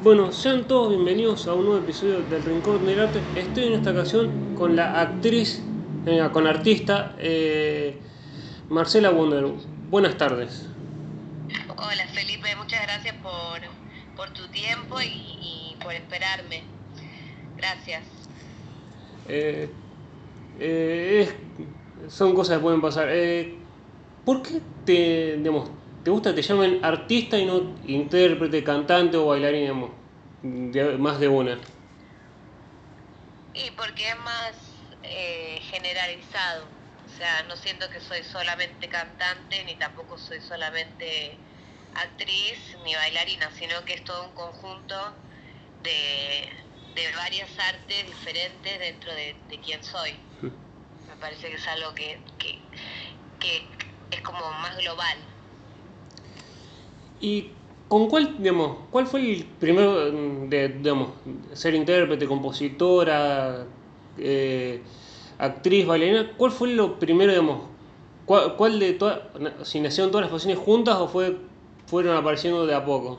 Bueno, sean todos bienvenidos a un nuevo episodio del Rincón del Arte. Estoy en esta ocasión con la actriz, eh, con la artista eh, Marcela Wonder. Buenas tardes. Hola Felipe, muchas gracias por, por tu tiempo y, y por esperarme. Gracias. Eh, eh, es- son cosas que pueden pasar. Eh, ¿Por qué te, digamos, te gusta que te llamen artista y no intérprete, cantante o bailarín, de- más de una? Y porque es más eh, generalizado. O sea, no siento que soy solamente cantante, ni tampoco soy solamente actriz ni bailarina, sino que es todo un conjunto de, de varias artes diferentes dentro de, de quién soy. Me parece que es algo que, que, que es como más global. ¿Y con cuál, digamos, cuál fue el primero mm, de, digamos, ser intérprete, compositora, eh, actriz, bailarina? ¿Cuál fue lo primero, digamos, cuál, cuál de todas, si nacieron todas las pasiones juntas o fue, fueron apareciendo de a poco?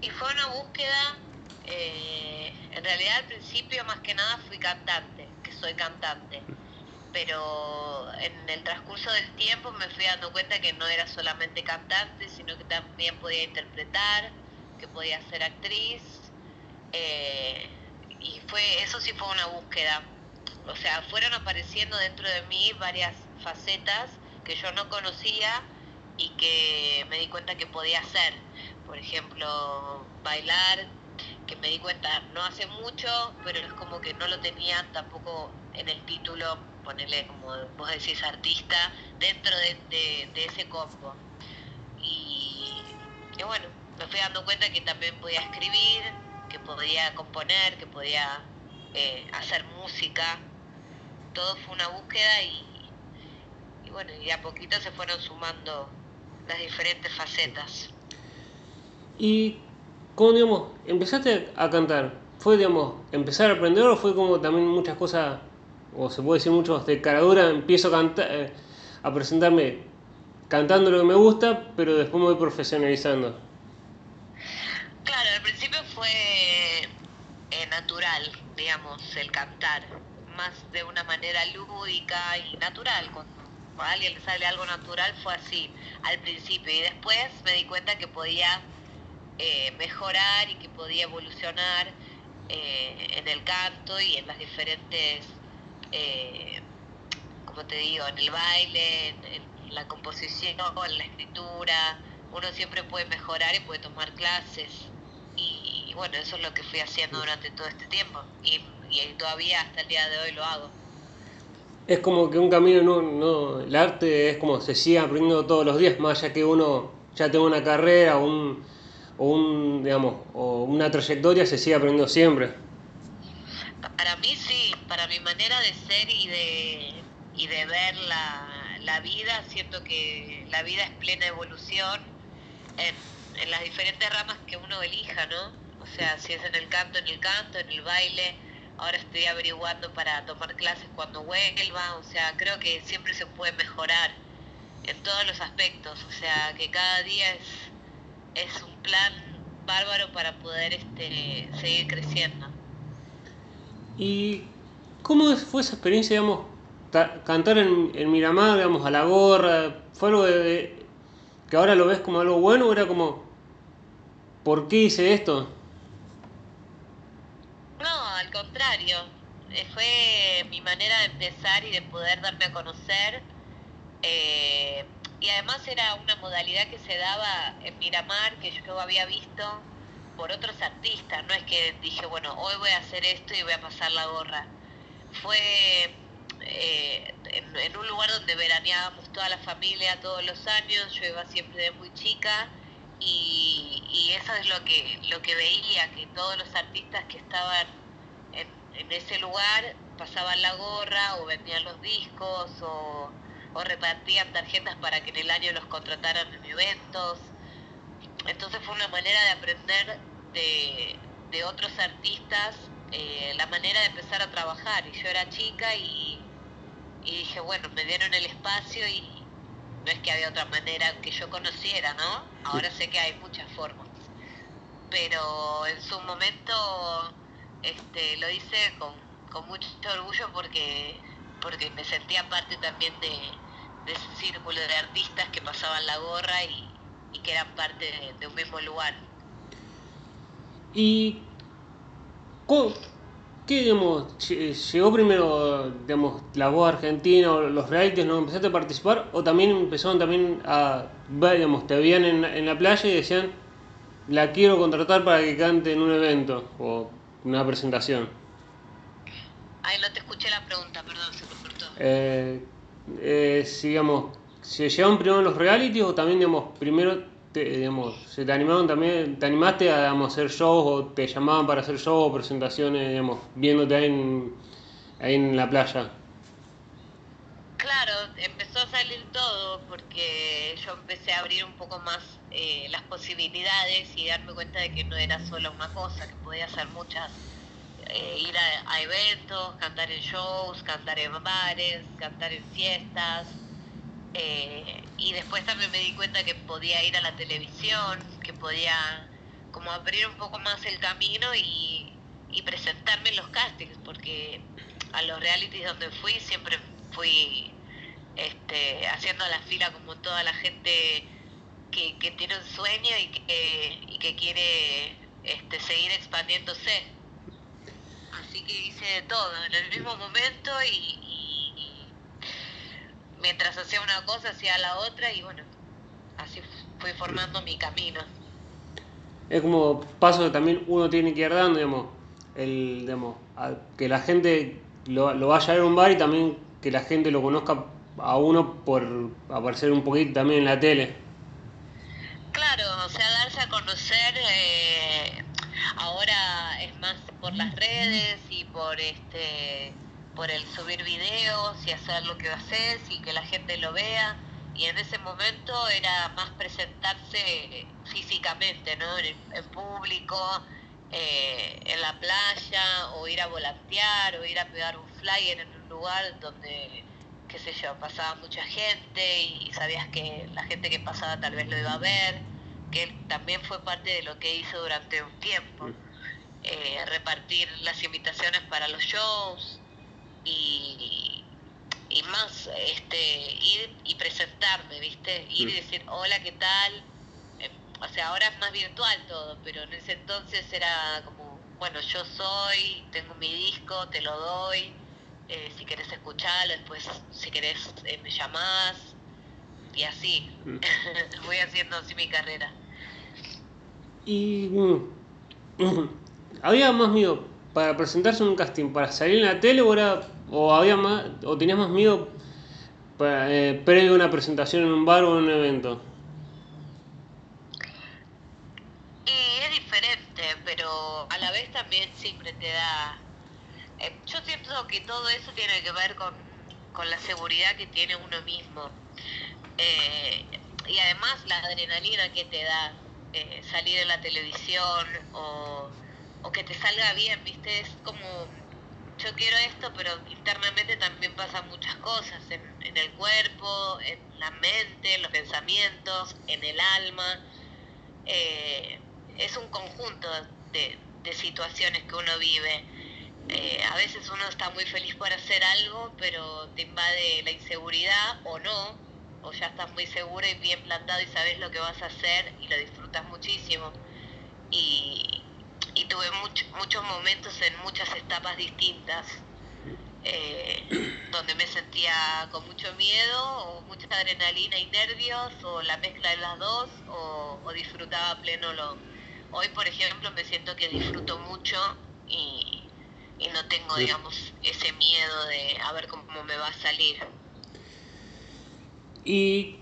Y fue una búsqueda, eh, en realidad al principio más que nada fui cantante, que soy cantante, pero en el transcurso del tiempo me fui dando cuenta que no era solamente cantante, sino que también podía interpretar, que podía ser actriz, eh, y fue eso sí fue una búsqueda. O sea, fueron apareciendo dentro de mí varias facetas que yo no conocía y que me di cuenta que podía hacer. Por ejemplo, bailar, que me di cuenta no hace mucho, pero es como que no lo tenía tampoco en el título, ponerle como vos decís artista, dentro de, de- ese combo. Y, y bueno, me fui dando cuenta que también podía escribir, que podía componer, que podía eh, hacer música. Todo fue una búsqueda y, y bueno, y a poquito se fueron sumando las diferentes facetas. Y, ¿cómo, digamos, empezaste a cantar? ¿Fue, digamos, empezar a aprender o fue como también muchas cosas, o se puede decir muchos de caradura, empiezo a cantar, eh, a presentarme cantando lo que me gusta, pero después me voy profesionalizando? Claro, al principio fue eh, natural, digamos, el cantar, más de una manera lúdica y natural. Cuando a alguien le sale algo natural fue así al principio y después me di cuenta que podía eh, mejorar y que podía evolucionar eh, en el canto y en las diferentes, eh, como te digo, en el baile, en, en la composición, en la escritura. Uno siempre puede mejorar y puede tomar clases. Y, bueno, eso es lo que fui haciendo durante todo este tiempo. Y, y todavía hasta el día de hoy lo hago. Es como que un camino, no, no, el arte es como se sigue aprendiendo todos los días, más allá que uno ya tenga una carrera o, un, o, un, digamos, o una trayectoria, se sigue aprendiendo siempre. Para mí sí, para mi manera de ser y de, y de ver la, la vida, siento que la vida es plena evolución en, en las diferentes ramas que uno elija, ¿no? O sea, si es en el canto, en el canto, en el baile. Ahora estoy averiguando para tomar clases cuando vuelva. O sea, creo que siempre se puede mejorar en todos los aspectos. O sea, que cada día es, es un plan bárbaro para poder este, seguir creciendo. ¿Y cómo fue esa experiencia, digamos, ta- cantar en, en Miramar, digamos, a la gorra? ¿Fue algo de, de- que ahora lo ves como algo bueno o era como, ¿por qué hice esto? No, al contrario. Eh, Fue mi manera de empezar y de poder darme a conocer. eh, y además era una modalidad que se daba en Miramar, que yo había visto por otros artistas. No es que dije, bueno, hoy voy a hacer esto y voy a pasar la gorra. Fue eh, en, un lugar donde veraneábamos toda la familia todos los años. Yo iba siempre de muy chica y, eso es lo que, lo que veía, que todos los artistas que estaban en ese lugar pasaban la gorra o vendían los discos o, o repartían tarjetas para que en el año los contrataran en eventos. Entonces fue una manera de aprender de, de otros artistas eh, la manera de empezar a trabajar. Y yo era chica y, y dije, bueno, me dieron el espacio y no es que había otra manera que yo conociera, ¿no? Ahora sé que hay muchas formas. pero en su momento este, lo hice con, con mucho orgullo porque, porque me sentía parte también de, ese círculo de artistas que pasaban la gorra y, que eran parte de, un mismo lugar. ¿Y qué, digamos, lle- llegó primero, digamos, la voz argentina o los realities, ¿no? ¿Empezaste a participar? ¿O también empezaron también a digamos, te veían en la playa y decían, la quiero contratar para que cante en un evento o una presentación? Ay, no te escuché la pregunta, perdón, se me cortó. Eh, eh, si, digamos, ¿se llevaron primero los realities o también, digamos, primero, te, digamos, se te animaron también, te animaste a, digamos, hacer shows o te llamaban para hacer shows o presentaciones, digamos, viéndote ahí en, ahí en la playa? Claro, empezó a salir todo porque yo empecé a abrir un poco más eh, las posibilidades y darme cuenta de que no era solo una cosa, que podía hacer muchas, eh, ir a, eventos, cantar en shows, cantar en bares, cantar en fiestas. eh, y después también me di cuenta que podía ir a la televisión, que podía como abrir un poco más el camino y, presentarme en los castings, porque a los realities donde fui siempre fui este, haciendo la fila como toda la gente que, tiene un sueño y que, y que quiere este, seguir expandiéndose. Así que hice de todo en el mismo momento y, y- y mientras hacía una cosa hacía la otra y bueno, así fui formando mi camino. Es como paso que también uno tiene que ir dando, digamos, el, digamos, que la gente lo, lo vaya a ver a un bar y también que la gente lo conozca a uno por aparecer un poquito también en la tele. Claro, o sea, darse a conocer eh, ahora es más por las redes y por este por el subir videos y hacer lo que haces y que la gente lo vea y en ese momento era más presentarse físicamente, ¿no? En, público, eh, en la playa o ir a volantear o ir a pegar un flyer en un lugar donde qué sé yo, pasaba mucha gente y sabías que la gente que pasaba tal vez lo iba a ver, que él también fue parte de lo que hizo durante un tiempo, eh, repartir las invitaciones para los shows y, y más, este, ir y presentarme, ¿viste? Ir y decir, hola, ¿qué tal? Eh, o sea, ahora es más virtual todo, pero en ese entonces era como, bueno, yo soy, tengo mi disco, te lo doy, eh, si querés escucharlo, después si querés me llamás y así. Voy haciendo así mi carrera. Y mm, había más miedo para presentarse en un casting, para salir en la tele o era o había más o tenías más miedo para, eh, previo a una presentación en un bar o en un evento. Y es diferente, pero a la vez también siempre te da... eh, yo siento que todo eso tiene que ver con, con la seguridad que tiene uno mismo. Eh, y además la adrenalina que te da eh, salir en la televisión o, o que te salga bien, ¿viste? Es como, yo quiero esto, pero internamente también pasan muchas cosas en, el cuerpo, en la mente, en los pensamientos, en el alma. Eh, es un conjunto de, de situaciones que uno vive. Eh, a veces uno está muy feliz por hacer algo, pero te invade la inseguridad o no, o ya estás muy seguro y bien plantado y sabes lo que vas a hacer y lo disfrutas muchísimo. Y, y tuve much- muchos momentos en muchas etapas distintas, eh, donde me sentía con mucho miedo, o mucha adrenalina y nervios, o la mezcla de las dos, o, o disfrutaba a pleno lo... Hoy, por ejemplo, me siento que disfruto mucho y, y no tengo, digamos, ese miedo de a ver cómo me va a salir. Y,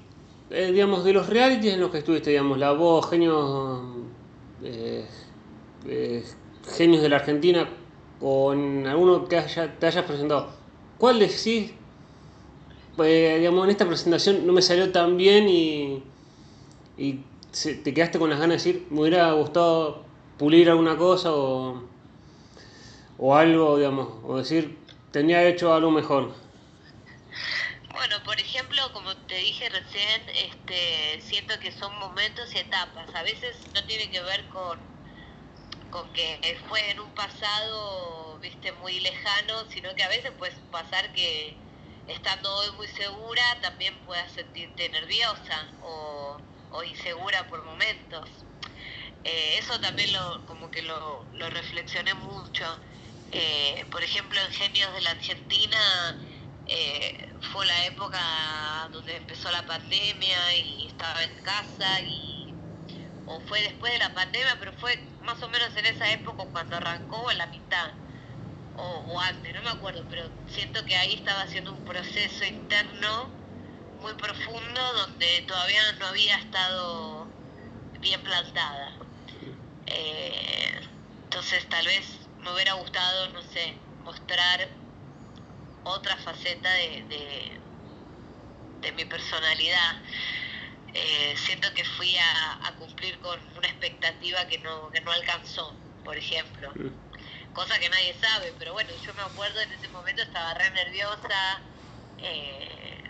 eh, digamos, de los realities en los que estuviste, digamos, La Voz, Genios, eh, eh, Genios de la Argentina, o en alguno que haya- te hayas presentado, ¿cuál decís, eh, digamos, en esta presentación no me salió tan bien y, y se- te quedaste con las ganas de decir, me hubiera gustado pulir alguna cosa o, o algo, digamos, o decir, tenía hecho algo mejor? Bueno, por ejemplo, como te dije recién, este, siento que son momentos y etapas. A veces no tiene que ver con, con que fue en un pasado, viste, muy lejano, sino que a veces puede pasar que estando hoy muy segura también puedas sentirte nerviosa o, insegura por momentos. Eh, eso también lo, como que lo, lo reflexioné mucho. Eh, por ejemplo, en Genios de la Argentina eh, fue la época donde empezó la pandemia y estaba en casa y o fue después de la pandemia, pero fue más o menos en esa época cuando arrancó en la mitad o, antes, no me acuerdo, pero siento que ahí estaba haciendo un proceso interno muy profundo donde todavía no había estado bien plantada. Eh, entonces tal vez me hubiera gustado, no sé, mostrar otra faceta de, de, mi personalidad. Eh, siento que fui a, cumplir con una expectativa que no, que no alcanzó, por ejemplo. Mm. Cosa que nadie sabe, pero bueno, yo me acuerdo en ese momento estaba re nerviosa, eh,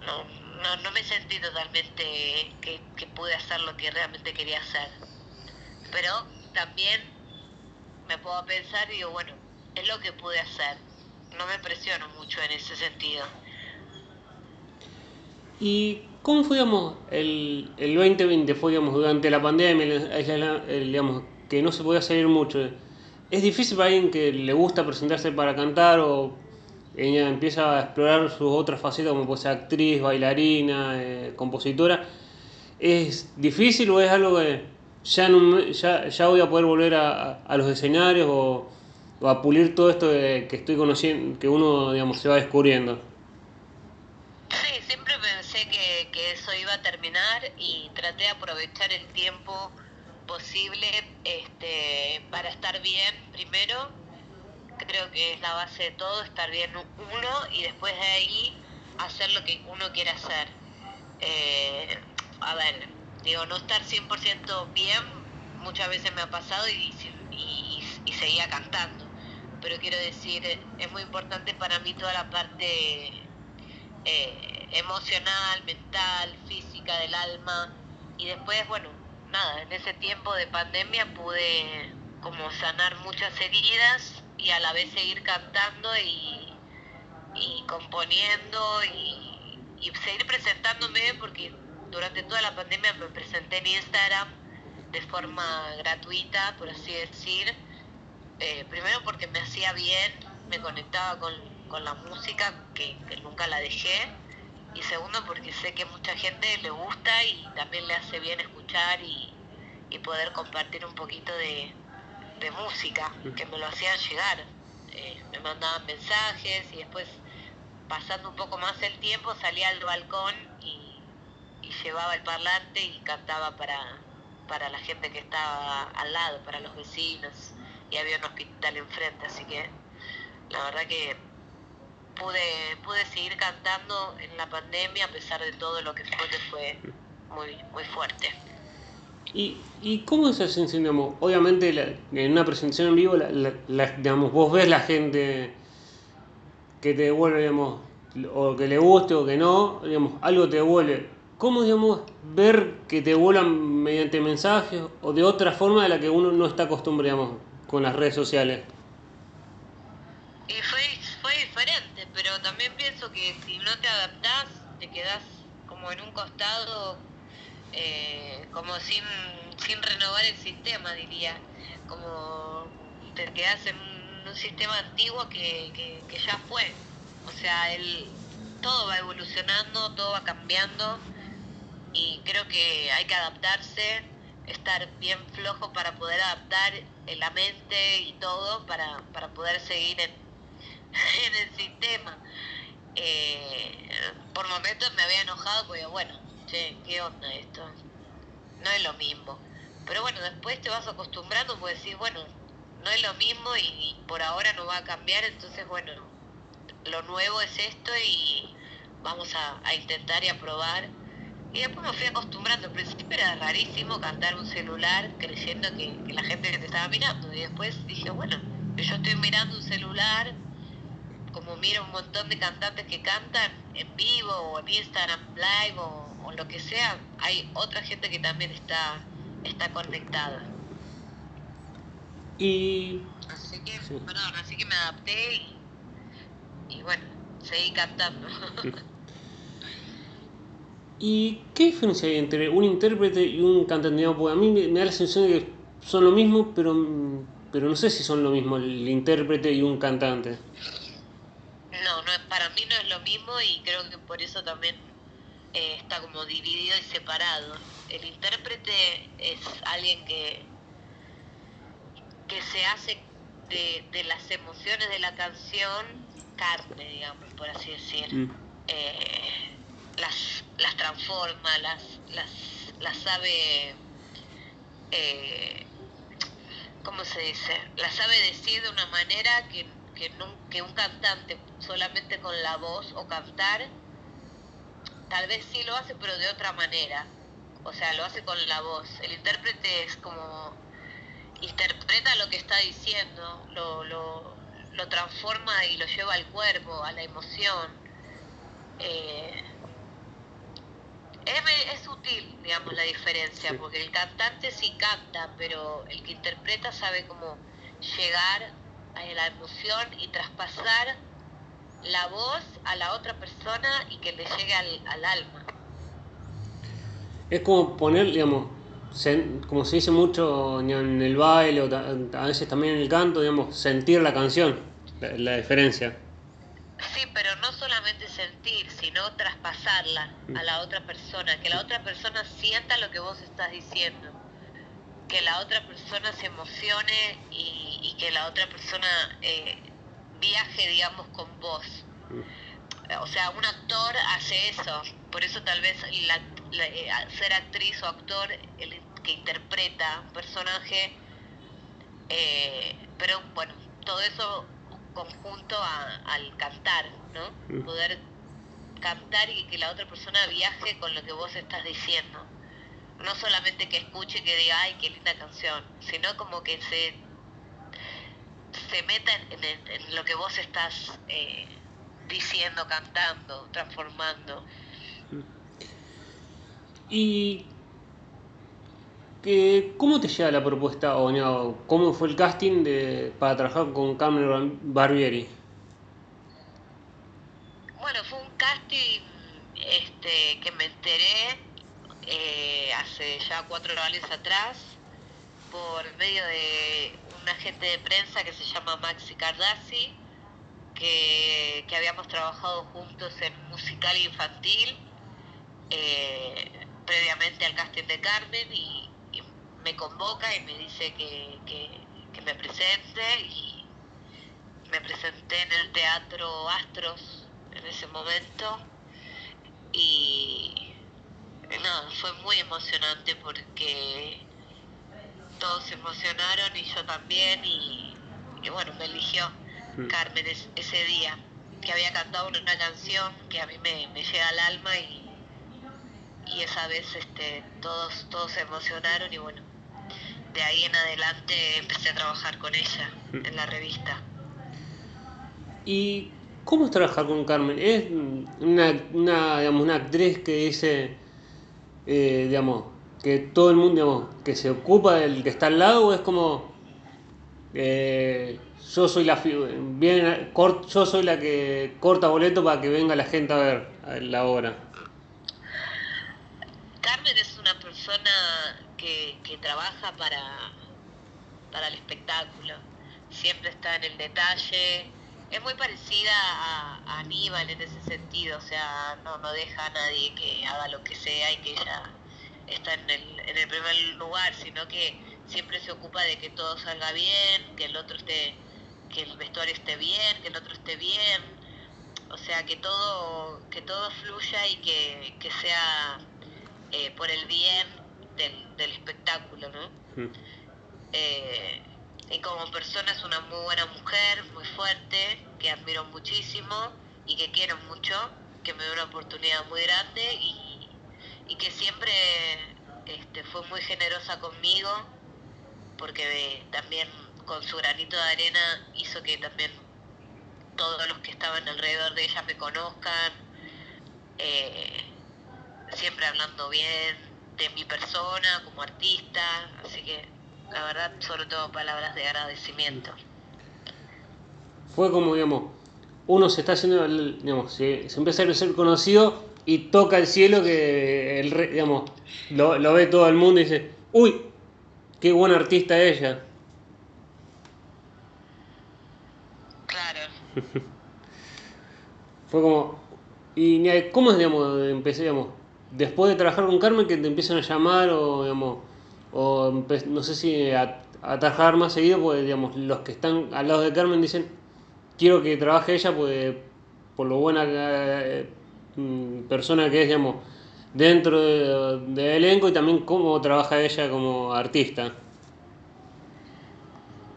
no, no, no, me sentí totalmente que, que pude hacer lo que realmente quería hacer. Pero también me puedo pensar y digo, bueno, es lo que pude hacer no me presiono mucho en ese sentido. ¿Y cómo fue, digamos, el, el 2020? Fue, digamos, durante la pandemia, digamos, que no se podía salir mucho. ¿Es difícil para alguien que le gusta presentarse para cantar o ella empieza a explorar sus otras facetas como puede ser actriz, bailarina, eh, compositora? ¿Es difícil o es algo que ya, no, ya, ya voy a poder volver a, a los escenarios o o a pulir todo esto que estoy conociendo, que uno, digamos, se va descubriendo. Sí, siempre pensé que, que eso iba a terminar y traté de aprovechar el tiempo posible este, para estar bien primero. Creo que es la base de todo, estar bien uno y después de ahí hacer lo que uno quiere hacer. Eh, a ver, digo, no estar 100% bien muchas veces me ha pasado y, y, y seguía cantando pero quiero decir, es muy importante para mí toda la parte eh, emocional, mental, física del alma. Y después, bueno, nada, en ese tiempo de pandemia pude como sanar muchas heridas y a la vez seguir cantando y, y componiendo y, y seguir presentándome porque durante toda la pandemia me presenté en Instagram de forma gratuita, por así decir, eh, primero porque me hacía bien, me conectaba con, la música, que, nunca la dejé, y segundo porque sé que mucha gente le gusta y también le hace bien escuchar y, poder compartir un poquito de, música, que me lo hacían llegar. Eh, me mandaban mensajes y después, pasando un poco más el tiempo, salía al balcón y, llevaba el parlante y cantaba para, para la gente que estaba al lado, para los vecinos y había un hospital enfrente, así que la verdad que pude, pude seguir cantando en la pandemia a pesar de todo lo que fue, que fue muy, muy fuerte. ¿Y, ¿Y cómo es esa obviamente en una presentación en vivo, la, digamos, vos ves la gente que te devuelve, digamos, o que le guste o que no, digamos, algo te devuelve. ¿Cómo, digamos, ver que te vuelan mediante mensajes o de otra forma de la que uno no está acostumbrado, con las redes sociales? Y fue, fue diferente, pero también pienso que si no te adaptás, te quedás como en un costado, eh, como sin, sin renovar el sistema, diría. Como te quedás en un, sistema antiguo que, que, que, ya fue. O sea, el, todo va evolucionando, todo va cambiando y creo que hay que adaptarse estar bien flojo para poder adaptar la mente y todo para, para poder seguir en, el sistema. Eh, por momentos me había enojado porque, bueno, che, ¿qué onda esto? No es lo mismo. Pero bueno, después te vas acostumbrando porque decís, bueno, no es lo mismo y, por ahora no va a cambiar, entonces, bueno, lo nuevo es esto y vamos a intentar y a probar y después me fui acostumbrando. Al principio era rarísimo cantar un celular creyendo que, la gente te estaba mirando. Y después dije, bueno, yo estoy mirando un celular, como miro un montón de cantantes que cantan en vivo o en Instagram Live o, lo que sea, hay otra gente que también está, está conectada. Y... Así que, perdón, así que me adapté y, y bueno, seguí cantando. ¿Y qué diferencia hay entre un intérprete y un cantante? Porque a mí me, da la sensación de que son lo mismo, pero, pero no sé si son lo mismo el intérprete y un cantante. No, no, para mí no es lo mismo y creo que por eso también eh, está como dividido y separado. El intérprete es alguien que, que se hace de, de las emociones de la canción carne, digamos, por así decir. Mm. Eh, las, las transforma, las, las, las sabe, eh, ¿cómo se dice? Las sabe decir de una manera que, que, que un cantante solamente con la voz o cantar, tal vez sí lo hace, pero de otra manera. O sea, lo hace con la voz. El intérprete es como interpreta lo que está diciendo, lo, lo, lo transforma y lo lleva al cuerpo, a la emoción. Eh, es, sutil, digamos, la diferencia, porque el cantante sí canta, pero el que interpreta sabe cómo llegar a la emoción y traspasar la voz a la otra persona y que le llegue al, al alma. Es como poner, digamos, como se dice mucho en el baile o a veces también en el canto, digamos, sentir la canción, la diferencia. Sí, pero no solamente sentir, sino traspasarla a la otra persona, que la otra persona sienta lo que vos estás diciendo, que la otra persona se emocione y, que la otra persona eh, viaje, digamos, con vos. O sea, un actor hace eso, por eso tal vez eh, ser actriz o actor el que interpreta un personaje, eh, pero bueno, todo eso conjunto al cantar, ¿no? Mm. Poder cantar y que la otra persona viaje con lo que vos estás diciendo. No solamente que escuche y que diga, ay, qué linda canción, sino como que se, se meta en, lo que vos estás eh, diciendo, cantando, transformando. Y ¿Cómo te llega la propuesta o cómo fue el casting de, para trabajar con Carmen Barbieri? Bueno, fue un casting este, que me enteré eh, hace ya cuatro años atrás por medio de un agente de prensa que se llama Maxi Cardassi, que, habíamos trabajado juntos en musical infantil eh, previamente al casting de Carmen y me convoca y me dice que, me presente y me presenté en el Teatro Astros en ese momento y nada, fue muy emocionante porque todos se emocionaron y yo también y, bueno, me eligió mm. Carmen ese día que había cantado una canción que a mí me, me llega al alma y, y esa vez este, todos, todos se emocionaron y bueno, de ahí en adelante empecé a trabajar con ella mm. en la revista. ¿Y cómo es trabajar con Carmen? ¿Es una, una, digamos, una actriz que dice, eh, digamos, que todo el mundo, digamos, que se ocupa del que está al lado o es como, eh, yo soy la bien, yo soy la que corta boleto para que venga la gente a ver la obra? Carmen es una persona que, trabaja para, para el espectáculo, siempre está en el detalle, es muy parecida a, Aníbal en ese sentido, o sea, no, no deja a nadie que haga lo que sea y que ella está en el, en el primer lugar, sino que siempre se ocupa de que todo salga bien, que el otro esté, que el vestuario esté bien, que el otro esté bien, o sea, que todo, que todo fluya y que, que sea eh, por el bien del, espectáculo, ¿no? Mm. Eh, y como persona es una muy buena mujer, muy fuerte, que admiro muchísimo y que quiero mucho, que me dio una oportunidad muy grande y, que siempre este, fue muy generosa conmigo, porque también con su granito de arena hizo que también todos los que estaban alrededor de ella me conozcan, eh, siempre hablando bien, de mi persona como artista, así que la verdad, sobre todo palabras de agradecimiento. Fue como, digamos, uno se está haciendo, digamos, se, empieza a ser conocido y toca el cielo que, el, digamos, lo, lo ve todo el mundo y dice, uy, qué buena artista ella. Claro. Fue como, y cómo es, digamos, empecé, digamos, después de trabajar con Carmen que te empiezan a llamar o, digamos, o no sé si a, trabajar más seguido, pues, digamos, los que están al lado de Carmen dicen, quiero que trabaje ella, pues, por lo buena eh, mm, persona que es, digamos, dentro del de elenco y también cómo trabaja ella como artista.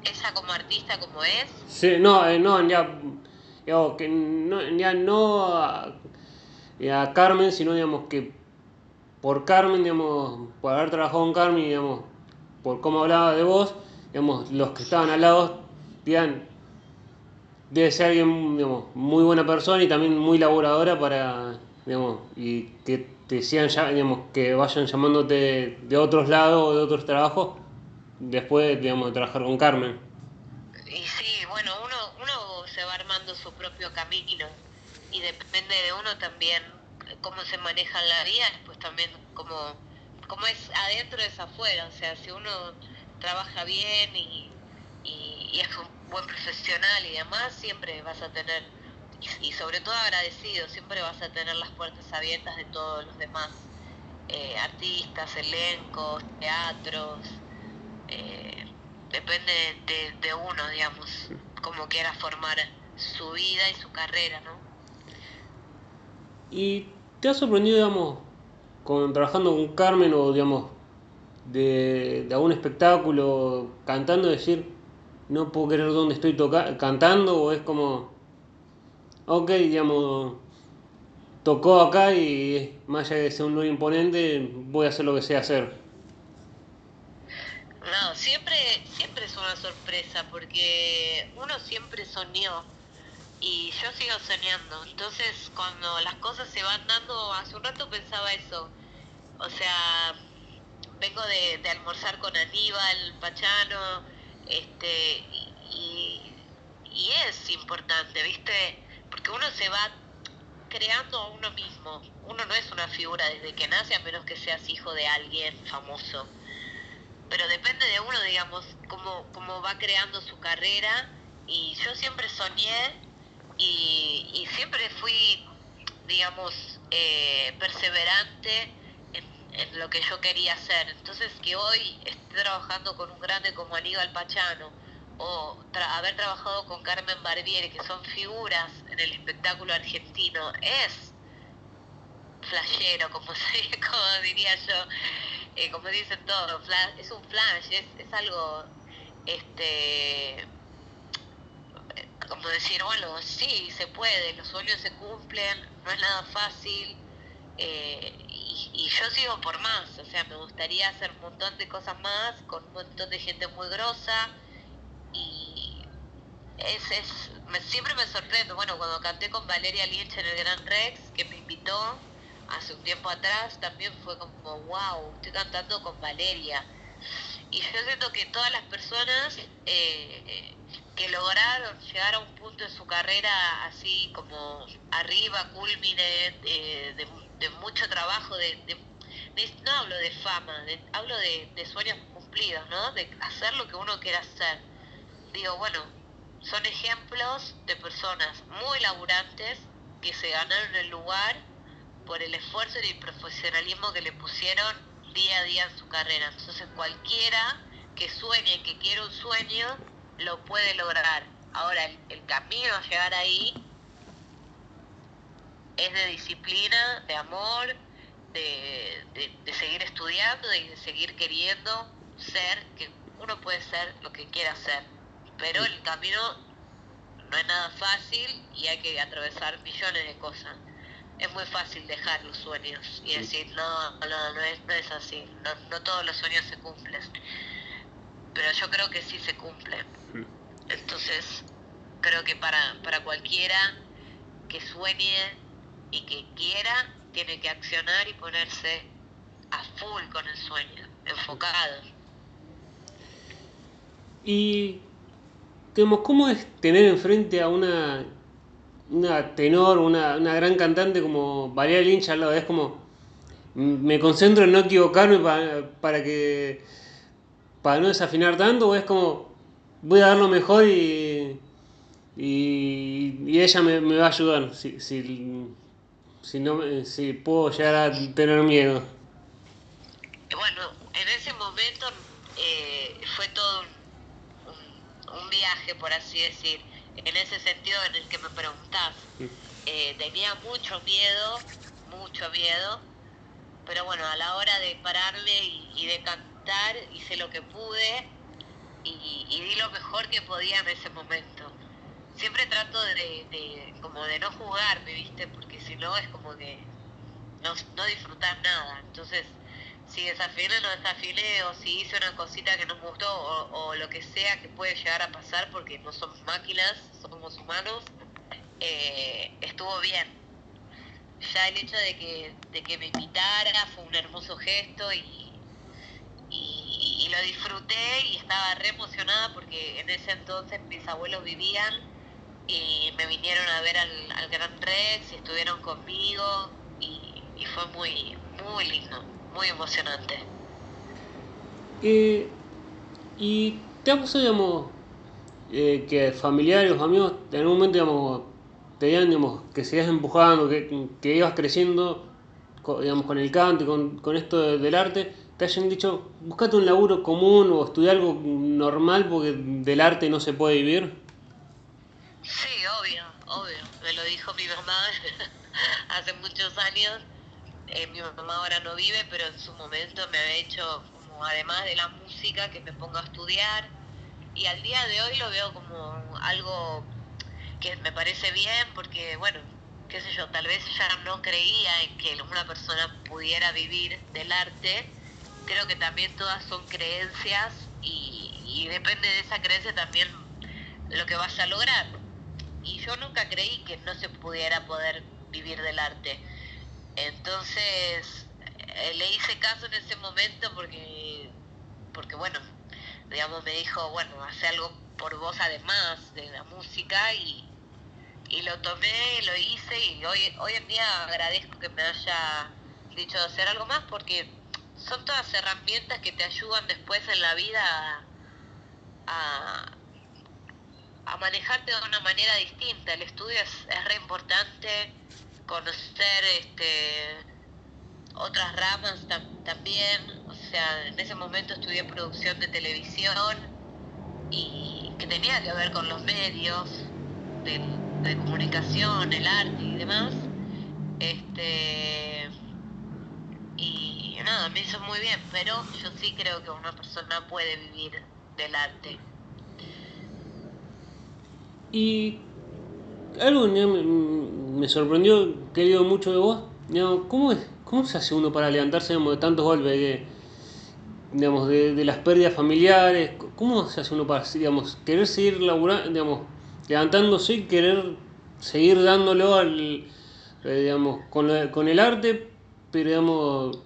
¿Esa como artista como es? Sí, no, eh, no, ya, que no, ya no a, a Carmen, sino digamos que por Carmen, digamos, por haber trabajado con Carmen, digamos, por cómo hablaba de vos, digamos, los que estaban al lado, digan, debe ser alguien, digamos, muy buena persona y también muy laboradora para, digamos, y que te sigan, digamos, que vayan llamándote de otros lados o de otros trabajos después, digamos, de trabajar con Carmen. Y sí, bueno, uno, uno se va armando su propio camino y depende de uno también cómo se maneja la vida, pues también como, como es adentro es afuera, o sea, si uno trabaja bien y, y, es un buen profesional y demás, siempre vas a tener, y, sobre todo agradecido, siempre vas a tener las puertas abiertas de todos los demás, eh, artistas, elencos, teatros, eh, depende de, uno, digamos, cómo quiera formar su vida y su carrera, ¿no? Y ¿Te ha sorprendido, digamos, con, trabajando con Carmen o, digamos, de, algún espectáculo cantando, decir, no puedo creer dónde estoy cantando? ¿O es como, ok, digamos, tocó acá y más allá de ser un lugar imponente, voy a hacer lo que sé hacer? No, siempre, siempre es una sorpresa porque uno siempre soñó y yo sigo soñando. Entonces, cuando las cosas se van dando, hace un rato pensaba eso. O sea, vengo de, almorzar con Aníbal, Pachano, este, y, y, es importante, ¿viste? Porque uno se va creando a uno mismo. Uno no es una figura desde que nace, a menos que seas hijo de alguien famoso. Pero depende de uno, digamos, cómo, cómo va creando su carrera. Y yo siempre soñé y, siempre fui, digamos, eh, perseverante en, lo que yo quería hacer. Entonces que hoy esté trabajando con un grande como Aníbal Pachano o haber trabajado con Carmen Barbieri, que son figuras en el espectáculo argentino, es flashero, como, como diría yo, eh, como dicen todos, es un flash, es, es algo este como decir, bueno, sí, se puede, los sueños se cumplen, no es nada fácil, eh, y, yo sigo por más, o sea, me gustaría hacer un montón de cosas más, con un montón de gente muy grosa, y es, es siempre me sorprendo, bueno, cuando canté con Valeria Lynch en el Gran Rex, que me invitó hace un tiempo atrás, también fue como, wow, estoy cantando con Valeria. Y yo siento que todas las personas eh, que lograron llegar a un punto en su carrera así como arriba, culmine, eh, de, mucho trabajo, de, no hablo de fama, hablo de, sueños cumplidos, ¿no? De hacer lo que uno quiera hacer. Digo, bueno, son ejemplos de personas muy laburantes que se ganaron el lugar por el esfuerzo y el profesionalismo que le pusieron día a día en su carrera. Entonces cualquiera que sueñe, que quiera un sueño, lo puede lograr. Ahora, el, camino a llegar ahí es de disciplina, de amor, de, de, seguir estudiando y de seguir queriendo ser, que uno puede ser lo que quiera ser. Pero el camino no es nada fácil y hay que atravesar millones de cosas. Es muy fácil dejar los sueños y decir, no, no, no es, no es así, no, no todos los sueños se cumplen pero yo creo que sí se cumple. Mm. Entonces, creo que para, para cualquiera que sueñe y que quiera, tiene que accionar y ponerse a full con el sueño, enfocado. Y, digamos, ¿cómo es tener enfrente a una, una tenor, una, una gran cantante como Valeria Lynch al lado? Es como, me concentro en no equivocarme para, para que, para no desafinar tanto, o es como, voy a dar lo mejor y, y, ella me, me, va a ayudar, si, si, si, no, si puedo llegar a tener miedo. Bueno, en ese momento eh, fue todo un, un, viaje, por así decir, en ese sentido en el que me preguntás. Eh, tenía mucho miedo, mucho miedo, pero bueno, a la hora de pararme y, de cantar hice lo que pude y, di lo mejor que podía en ese momento. Siempre trato de, como de no jugarme, ¿viste? Porque si no es como que no, no disfrutar nada. Entonces si desafiné no desafiné, o si hice una cosita que no me gustó, o, lo que sea que puede llegar a pasar, porque no somos máquinas, somos humanos, eh, estuvo bien. Ya el hecho de que, de que me invitara fue un hermoso gesto y, y, lo disfruté y estaba re emocionada porque en ese entonces mis abuelos vivían y me vinieron a ver al, al Gran Rex y estuvieron conmigo y, y fue muy, muy lindo muy emocionante. Eh, ¿Y te ha pasado, digamos, que familiares amigos en algún momento, digamos, te digan, digamos, que sigas empujando, que, que ibas creciendo, digamos, con el canto y con, con esto del arte, te hayan dicho, buscate un laburo común o estudia algo normal porque del arte no se puede vivir? Sí, obvio, obvio. Me lo dijo mi mamá hace muchos años eh, mi mamá ahora no vive, pero en su momento me había hecho, como además de la música, que me ponga a estudiar. Y al día de hoy lo veo como algo que me parece bien, porque, bueno, qué sé yo, tal vez ya no creía en que una persona pudiera vivir del arte. Creo que también todas son creencias y, depende de esa creencia también lo que vas a lograr. Y yo nunca creí que no se pudiera poder vivir del arte entonces, eh, le hice caso en ese momento porque, porque bueno, digamos, me dijo, bueno, hace algo por vos además de la música y, y lo tomé, lo hice y hoy, hoy en día agradezco que me haya dicho hacer algo más porque son todas herramientas que te ayudan después en la vida a, a manejarte de una manera distinta. El estudio es, es re importante conocer este, otras ramas también. O sea, en ese momento estudié producción de televisión y que tenía que ver con los medios de, comunicación, el arte y demás. Este, y nada, me hizo muy bien, pero yo sí creo que una persona puede vivir del arte. Y algo me, sorprendió, que digo mucho de vos. ¿cómo, es, ¿Cómo se hace uno para levantarse de tantos golpes? De, digamos, de, las pérdidas familiares. ¿Cómo se hace uno para digamos, querer seguir laburando, digamos, levantándose y querer seguir dándolo al, eh, digamos, con, con el arte, pero digamos,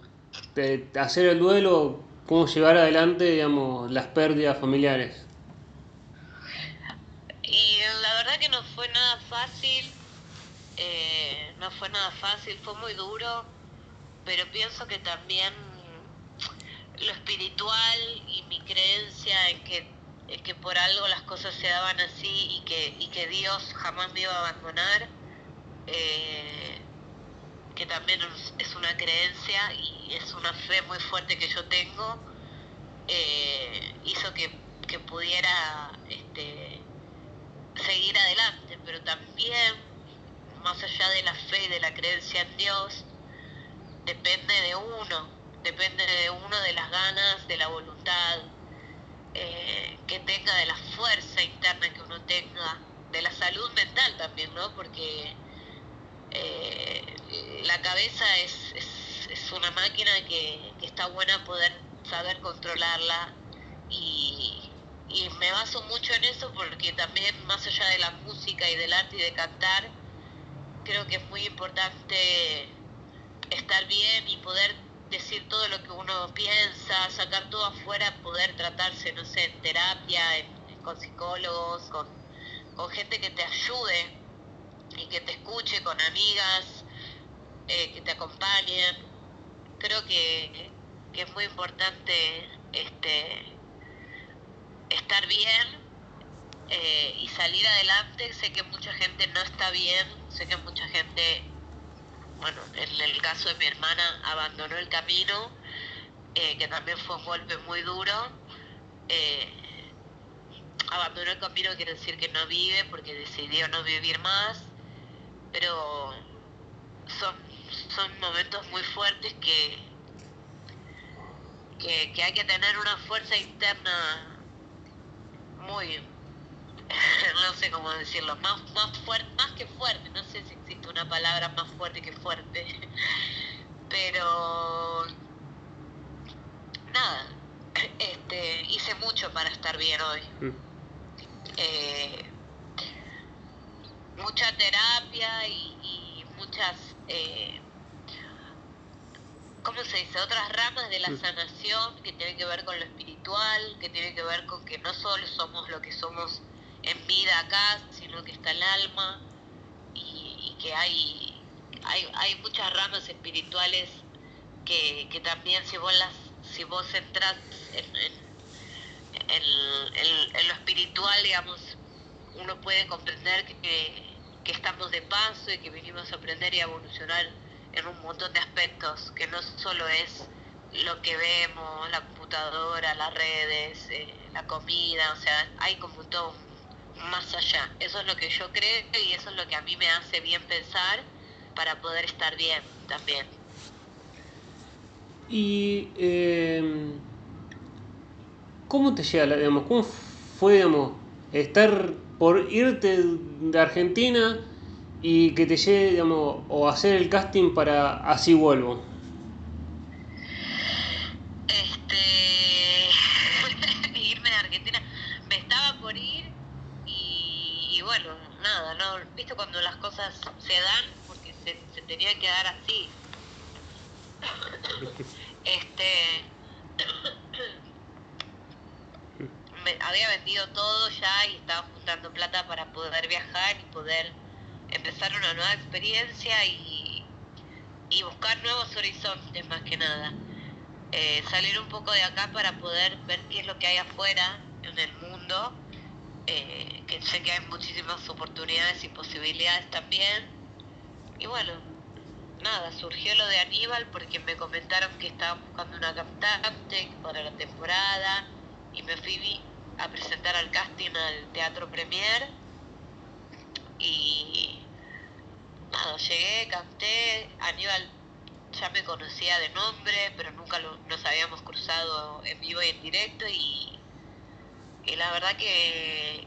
hacer el duelo, cómo llevar adelante digamos, las pérdidas familiares? que no fue nada fácil, eh, no fue nada fácil, fue muy duro, pero pienso que también lo espiritual y mi creencia en que, que por algo las cosas se daban así y que, y que Dios jamás me iba a abandonar, eh, que también es una creencia y es una fe muy fuerte que yo tengo, eh, hizo que, que pudiera este, seguir adelante, pero también, más allá de la fe y de la creencia en Dios, depende de uno, depende de uno de las ganas, de la voluntad eh, que tenga, de la fuerza interna que uno tenga, de la salud mental también, ¿no? Porque eh, la cabeza es, es, una máquina que, que está buena poder saber controlarla y, y me baso mucho en eso porque también más allá de la música y del arte y de cantar, creo que es muy importante estar bien y poder decir todo lo que uno piensa, sacar todo afuera, poder tratarse, no sé, en terapia, con psicólogos, con, con, gente que te ayude y que te escuche, con amigas eh, que te acompañen. Creo que, que es muy importante este, estar bien eh, y salir adelante. Sé que mucha gente no está bien, sé que mucha gente, bueno, en el caso de mi hermana, abandonó el camino, eh, que también fue un golpe muy duro. Abandonó el camino quiere decir que no vive porque decidió no vivir más, pero son, son momentos muy fuertes que, que, que hay que tener una fuerza interna muy no sé cómo decirlo, más, más fuerte, más que fuerte, no sé si existe una palabra más fuerte que fuerte, pero nada, este, hice mucho para estar bien hoy. Mm. Eh, mucha terapia y, muchas, eh, ¿cómo se dice? Otras ramas de la mm. sanación que tienen que ver con lo espiritual, que tienen que ver con que no solo somos lo que somos en vida acá, sino que está el alma y, que hay, hay, hay, muchas ramas espirituales que, que, también si vos las si vos entras en, en, lo espiritual, digamos, uno puede comprender que, que estamos de paso y que venimos a aprender y a evolucionar en un montón de aspectos, que no solo es lo que vemos, la computadora, las redes, eh, la comida, o sea, hay como todo más allá. Eso es lo que yo creo y eso es lo que a mí me hace bien pensar para poder estar bien también. Y eh, ¿cómo te llega, digamos, cómo fue, digamos, estar por irte de Argentina y que te llegue, digamos, o hacer el casting para Así Vuelvo? ¿viste cuando las cosas se dan? Porque se, se tenía que dar así. este. Había vendido todo ya y estaba juntando plata para poder viajar y poder empezar una nueva experiencia y, y buscar nuevos horizontes más que nada. Eh, salir un poco de acá para poder ver qué es lo que hay afuera en el mundo eh, que sé que hay muchísimas oportunidades y posibilidades también. Y bueno, nada, surgió lo de Aníbal porque me comentaron que estaban buscando una cantante para la temporada y me fui a presentar al casting al Teatro Premier. Y nada, llegué, canté, Aníbal ya me conocía de nombre, pero nunca nos habíamos cruzado en vivo y en directo. Y y la verdad que,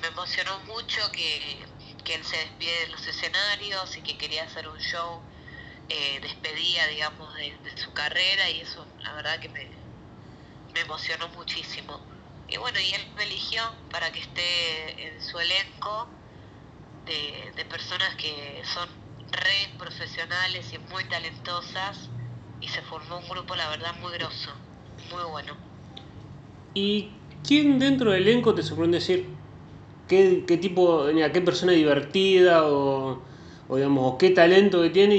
me emocionó mucho que, él se despide de los escenarios y que quería hacer un show eh, despedida, digamos, de, su carrera. Y eso la verdad que me, emocionó muchísimo. Y bueno, y él me eligió para que esté en su elenco de, de personas que son re profesionales y muy talentosas y se formó un grupo, la verdad, muy grosso, muy bueno. ¿Y ¿Quién dentro del elenco te sorprende decir qué, qué tipo, qué persona divertida o, digamos, qué talento que tiene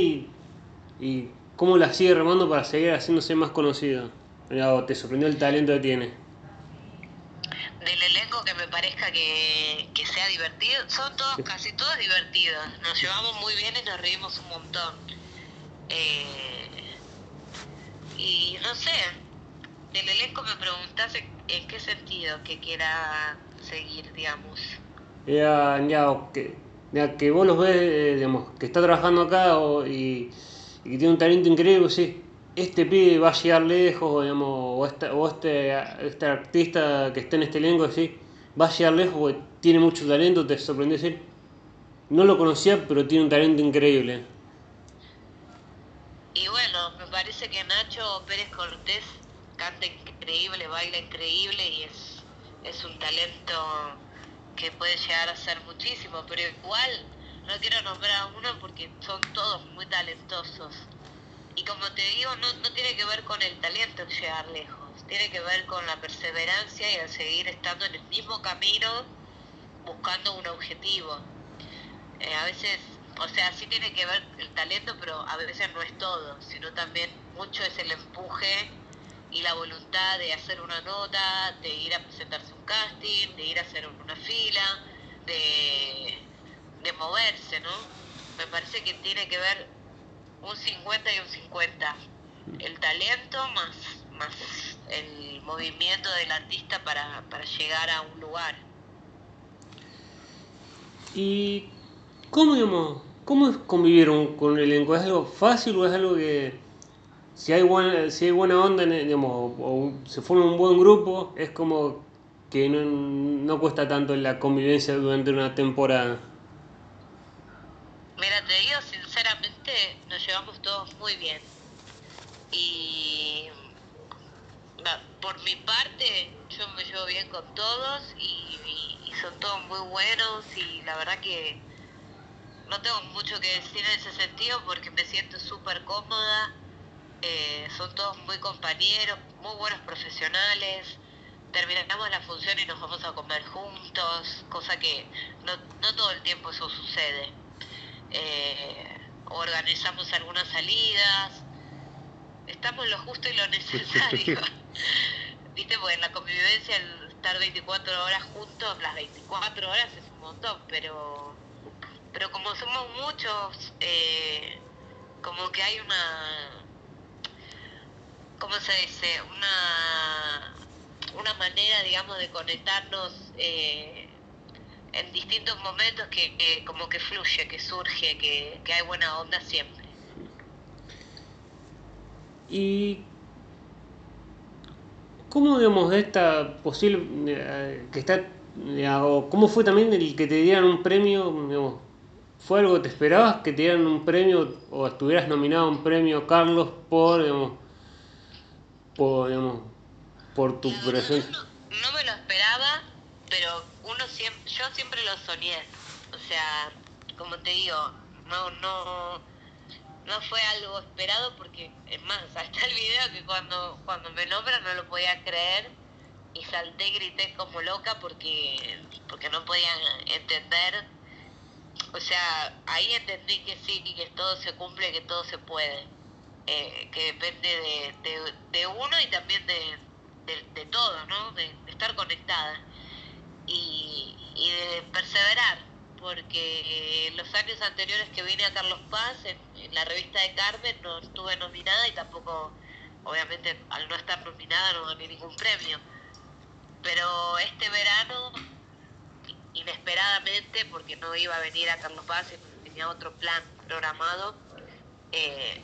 y, cómo la sigue remando para seguir haciéndose más conocida? ¿O te sorprendió el talento que tiene? Del elenco que me parezca que, sea divertido, son todos, casi todos divertidos, nos llevamos muy bien y nos reímos un montón. Eh, y no sé, del elenco me preguntas en qué sentido que quiera seguir, digamos. Ya, ya, que, ya que vos los ves, eh, digamos, que está trabajando acá y, y, que tiene un talento increíble, sí, este pibe va a llegar lejos, digamos, o, o este, este artista que está en este elenco, va a llegar lejos porque tiene mucho talento, te sorprende decir, no lo conocía, pero tiene un talento increíble. Y bueno, me parece que Nacho Pérez Cortés canta increíble, baila increíble y es, es un talento que puede llegar a ser muchísimo, pero igual no quiero nombrar a uno porque son todos muy talentosos. Y como te digo, no, no tiene que ver con el talento en llegar lejos, tiene que ver con la perseverancia y el seguir estando en el mismo camino buscando un objetivo. Eh, a veces, o sea, sí tiene que ver el talento, pero a veces no es todo, sino también mucho es el empuje y la voluntad de hacer una nota, de ir a presentarse un casting, de ir a hacer una fila, de, de moverse, ¿no? Me parece que tiene que ver un 50 y un 50. El talento más, más el movimiento del artista para, para llegar a un lugar. ¿Y cómo, digamos, cómo es convivir con el elenco? ¿Es algo fácil o es algo que si hay buena, si hay buena onda, digamos, o se forma un buen grupo, es como que no, no cuesta tanto la convivencia durante una temporada? Mira, te digo sinceramente, nos llevamos todos muy bien. Y por mi parte, yo me llevo bien con todos y, son todos muy buenos y la verdad que no tengo mucho que decir en ese sentido porque me siento súper cómoda. Eh, son todos muy compañeros, muy buenos profesionales. Terminamos la función y nos vamos a comer juntos, cosa que no, todo el tiempo eso sucede eh, organizamos algunas salidas, estamos lo justo y lo necesario. Viste, porque en la convivencia el estar 24 horas juntos, las 24 horas es un montón, pero pero como somos muchos, eh, como que hay una, ¿cómo se dice? Una, una manera, digamos, de conectarnos eh, en distintos momentos que, como que fluye, que surge, que, hay buena onda siempre. ¿Y cómo, digamos, esta posible, eh, que está, eh, cómo fue también el que te dieran un premio, digamos, ¿Fue algo que te esperabas que te dieran un premio o estuvieras nominado a un premio Carlos por, digamos, por, digamos, por tu presencia? no, me lo esperaba, pero uno siempre, yo siempre lo soñé. O sea, como te digo, no, no, no fue algo esperado porque, es más, hasta el video que cuando, cuando me nombran no lo podía creer y salté y grité como loca porque, porque no podía entender. O sea, ahí entendí que sí, que todo se cumple, que todo se puede. Eh, que depende de, de, uno y también de, de, todo, ¿no? de estar conectada y, de perseverar, porque los años anteriores que vine a Carlos Paz, en, la revista de Carmen, no estuve nominada y tampoco, obviamente, al no estar nominada no gané ningún premio. Pero este verano, inesperadamente, porque no iba a venir a Carlos Paz y tenía otro plan programado, eh,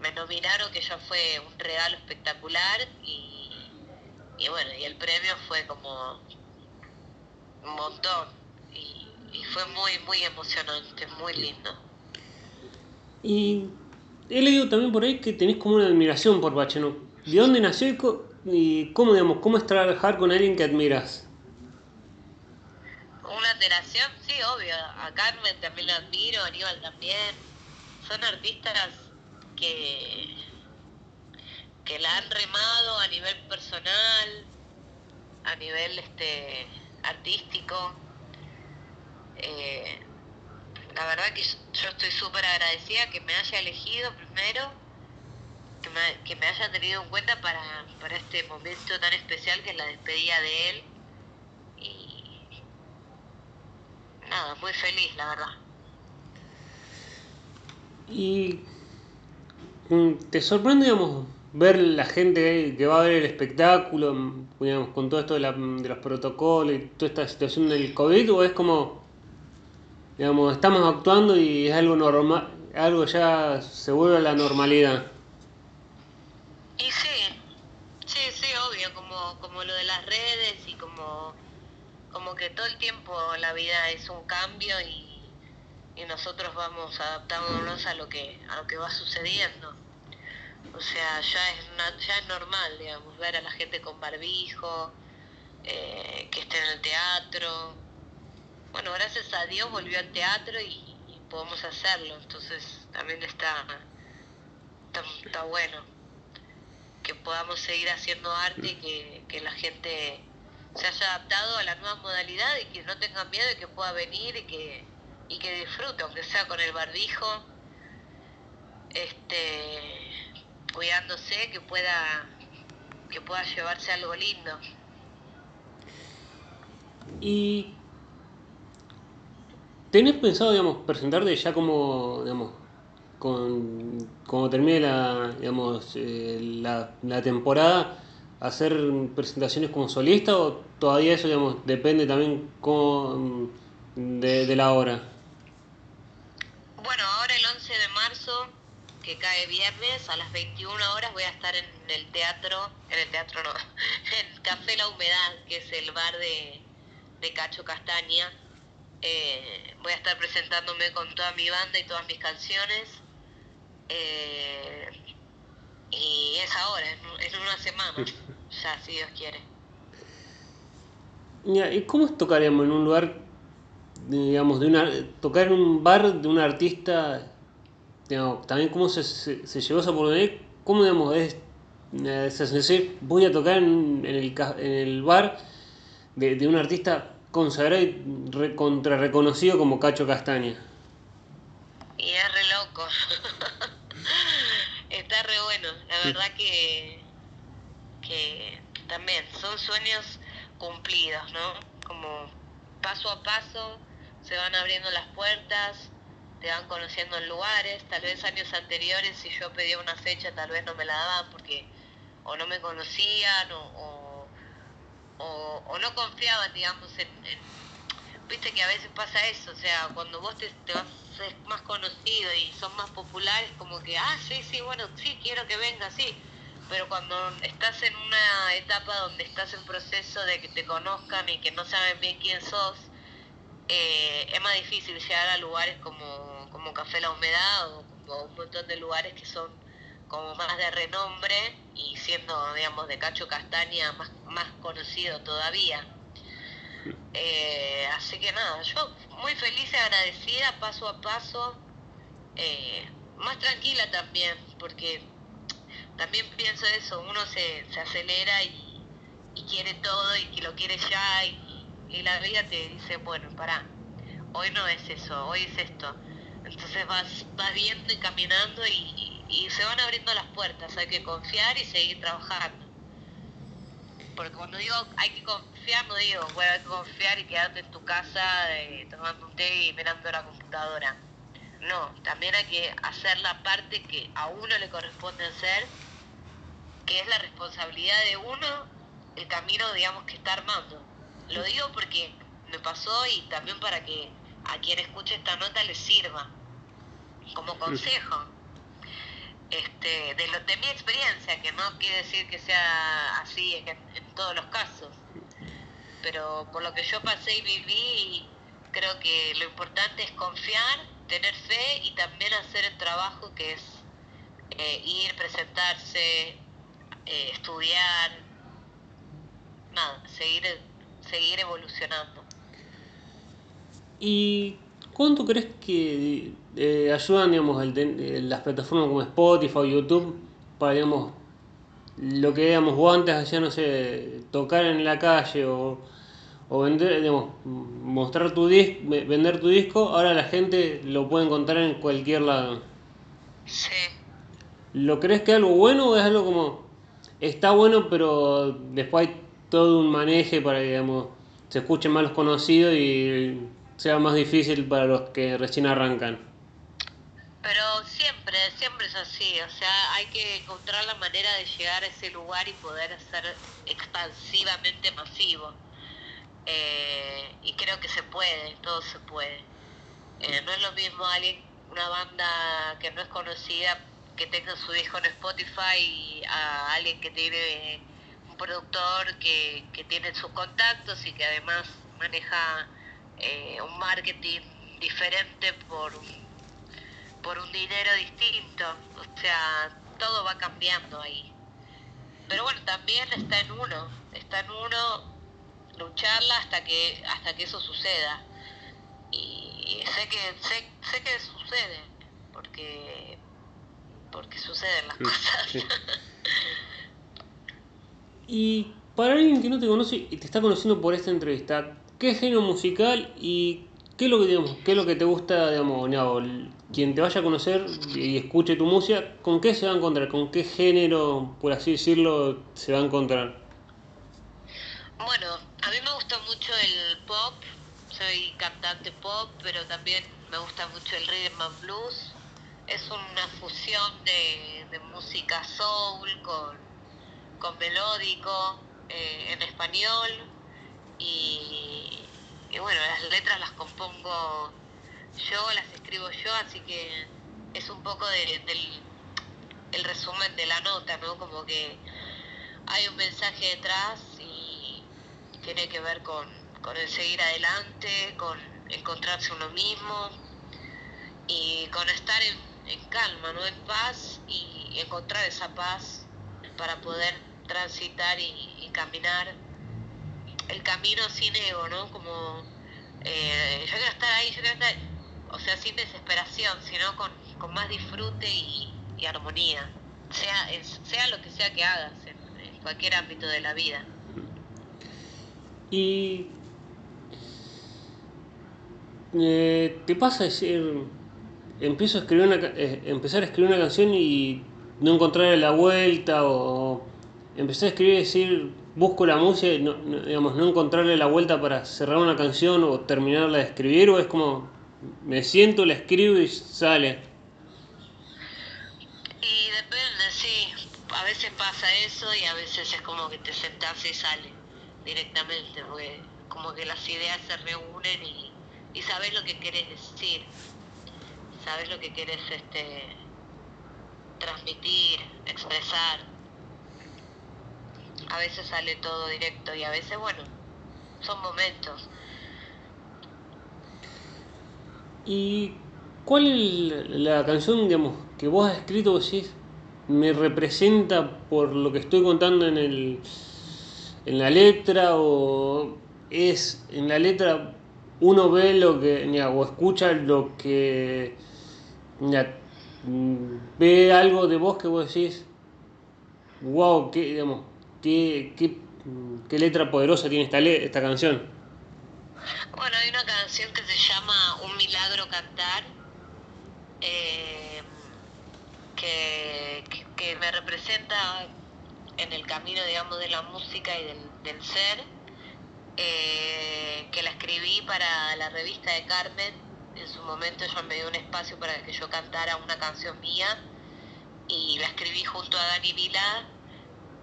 me nominaron, que ya fue un regalo espectacular y, y bueno, y el premio fue como un montón. Y, fue muy, muy emocionante, muy lindo. Y he leído también por ahí que tenés como una admiración por Bacheno. ¿De dónde nació y, cómo, digamos, cómo es trabajar con alguien que admiras? Una admiración, sí, obvio. A Carmen también la admiro, a Aníbal también. Son artistas que, que la han remado a nivel personal, a nivel este artístico. Eh, la verdad que yo estoy súper agradecida que me haya elegido primero, que me, que me haya tenido en cuenta para, para este momento tan especial que es la despedida de él. Y nada, muy feliz, la verdad. Y mm, te sorprende, digamos, ver la gente que va a ver el espectáculo, digamos, con todo esto de, los protocolos y toda esta situación del COVID, o es como, digamos, estamos actuando y es algo normal, algo ya se vuelve a la normalidad? Y sí, sí, sí, obvio, como, como lo de las redes y como, como que todo el tiempo la vida es un cambio y, y nosotros vamos adaptándonos a lo que, a lo que va sucediendo. O sea, ya es, ya es normal, digamos, ver a la gente con barbijo, eh, que esté en el teatro. Bueno, gracias a Dios volvió al teatro y, podemos hacerlo, entonces también está está, bueno que podamos seguir haciendo arte y que, que la gente se haya adaptado a la nueva modalidad y que no tengan miedo y que pueda venir y que, y que disfrute, aunque sea con el barbijo, este, cuidándose, que pueda, que pueda llevarse algo lindo. Y ¿tenés pensado, digamos, presentarte ya como, digamos, con, como termine la, digamos, eh, la, la temporada, hacer presentaciones como solista o todavía eso digamos depende también de, de, la hora? Bueno, ahora el 11 de marzo, que cae viernes, a las 21 horas voy a estar en el teatro, en el teatro no, en Café La Humedad, que es el bar de, de Cacho Castaña. Eh, voy a estar presentándome con toda mi banda y todas mis canciones. Eh, y es ahora, en, una semana, ya si Dios quiere. ¿Y cómo tocaríamos en un lugar, digamos, de una, tocar en un bar de un artista, digamos, también cómo se, se, llevó esa oportunidad, cómo, digamos, es, es decir, voy a tocar en, el, en el bar de, de un artista consagrado y contra reconocido como Cacho Castaña? Y es re loco. está re bueno. La verdad que, que también son sueños cumplidos, ¿no? Como paso a paso se van abriendo las puertas, te van conociendo en lugares, tal vez años anteriores si yo pedía una fecha tal vez no me la daban porque o no me conocían o, o, no confiaban, digamos, en, Viste que a veces pasa eso, o sea, cuando vos te, te vas más conocido y son más populares, como que, ah, sí, sí, bueno, sí, quiero que venga, sí. Pero cuando estás en una etapa donde estás en proceso de que te conozcan y que no saben bien quién sos, eh, es más difícil llegar a lugares como, como Café La Humedad o un montón de lugares que son como más de renombre y siendo, digamos, de Cacho Castaña más, más conocido todavía. Eh, así que nada, yo muy feliz y agradecida paso a paso, eh, más tranquila también, porque también pienso eso, uno se, se acelera y, quiere todo y que lo quiere ya y, la vida te dice, bueno, pará, hoy no es eso, hoy es esto. Entonces vas, vas viendo y caminando y, y se van abriendo las puertas, hay que confiar y seguir trabajando. Porque cuando digo hay que confiar, no digo, bueno, hay que confiar y quedarte en tu casa eh, tomando un té y mirando la computadora. No, también hay que hacer la parte que a uno le corresponde hacer, que es la responsabilidad de uno, el camino, digamos, que está armando. Lo digo porque me pasó y también para que a quien escuche esta nota le sirva como consejo. Este, de, lo, de mi experiencia, que no quiere decir que sea así en, todos los casos, pero por lo que yo pasé y viví, creo que lo importante es confiar, tener fe y también hacer el trabajo que es eh, ir, presentarse, eh, estudiar, nada, seguir, seguir evolucionando. ¿Y cuánto crees que eh, ayudan digamos, las plataformas como Spotify o YouTube para digamos, lo que digamos, vos antes ya no sé, tocar en la calle o, vender, digamos, mostrar tu disco, vender tu disco, ahora la gente lo puede encontrar en cualquier lado. Sí. ¿Lo crees que es algo bueno o es algo como está bueno pero después hay todo un maneje para que digamos, se escuchen más los conocidos y sea más difícil para los que recién arrancan? Pero siempre, siempre es así, o sea, hay que encontrar la manera de llegar a ese lugar y poder ser expansivamente masivo. Eh, y creo que se puede, todo se puede. Eh, no es lo mismo alguien, una banda que no es conocida, que tenga su disco en Spotify y a alguien que tiene productor que, que tiene sus contactos y que además maneja eh, un marketing diferente por un por un dinero distinto. O sea, todo va cambiando ahí. Pero bueno, también está en uno, está en uno lucharla hasta que hasta que eso suceda. Y sé que sé, sé que sucede, porque porque suceden las cosas. y para alguien que no te conoce y te está conociendo por esta entrevista, ¿qué género musical y qué es lo que, digamos, qué es lo que te gusta, digamos, quien te vaya a conocer y escuche tu música, ¿con qué se va a encontrar? ¿Con qué género, por así decirlo, se va a encontrar? Bueno, a mí me gusta mucho el pop, soy cantante pop, pero también me gusta mucho el rhythm and blues. Es una fusión de, música soul con, con melódico eh, en español y, bueno, las letras las compongo yo, las escribo yo, así que es un poco del el resumen de la nota, ¿no? Como que hay un mensaje detrás y tiene que ver con, con el seguir adelante, con encontrarse uno mismo y con estar en, calma, ¿no? En paz y encontrar esa paz para poder transitar y, caminar el camino sin ego, ¿no? Como eh, yo quiero estar ahí, yo quiero estar, o sea, sin desesperación, sino con, más disfrute y, armonía, sea, sea lo que sea que hagas en cualquier ámbito de la vida. Y eh, te pasa decir, empiezo a escribir una, eh, empezar a escribir una canción y no encontrarle la vuelta o empecé a escribir y decir, busco la música y no, digamos, no encontrarle la vuelta para cerrar una canción o terminarla de escribir o es como me siento, la escribo y sale. Y depende, sí, a veces pasa eso y a veces es como que te sentás y sale directamente, porque como que las ideas se reúnen y, y sabes lo que querés decir, sabes lo que querés este, transmitir, expresar. A veces sale todo directo y a veces, bueno, son momentos. ¿Y cuál es la canción, digamos, que vos has escrito, vos decís, me representa por lo que estoy contando en el en la letra o es en la letra uno ve lo que o escucha lo que mm, ve algo de vos que vos decís wow qué digamos qué, qué, letra poderosa tiene esta esta canción bueno hay una canción que se llama un milagro cantar eh, que, que me representa en el camino, digamos, de la música y del, ser, eh, que la escribí para la revista de Carmen. En su momento ella me dio un espacio para que yo cantara una canción mía y la escribí junto a Dani Vila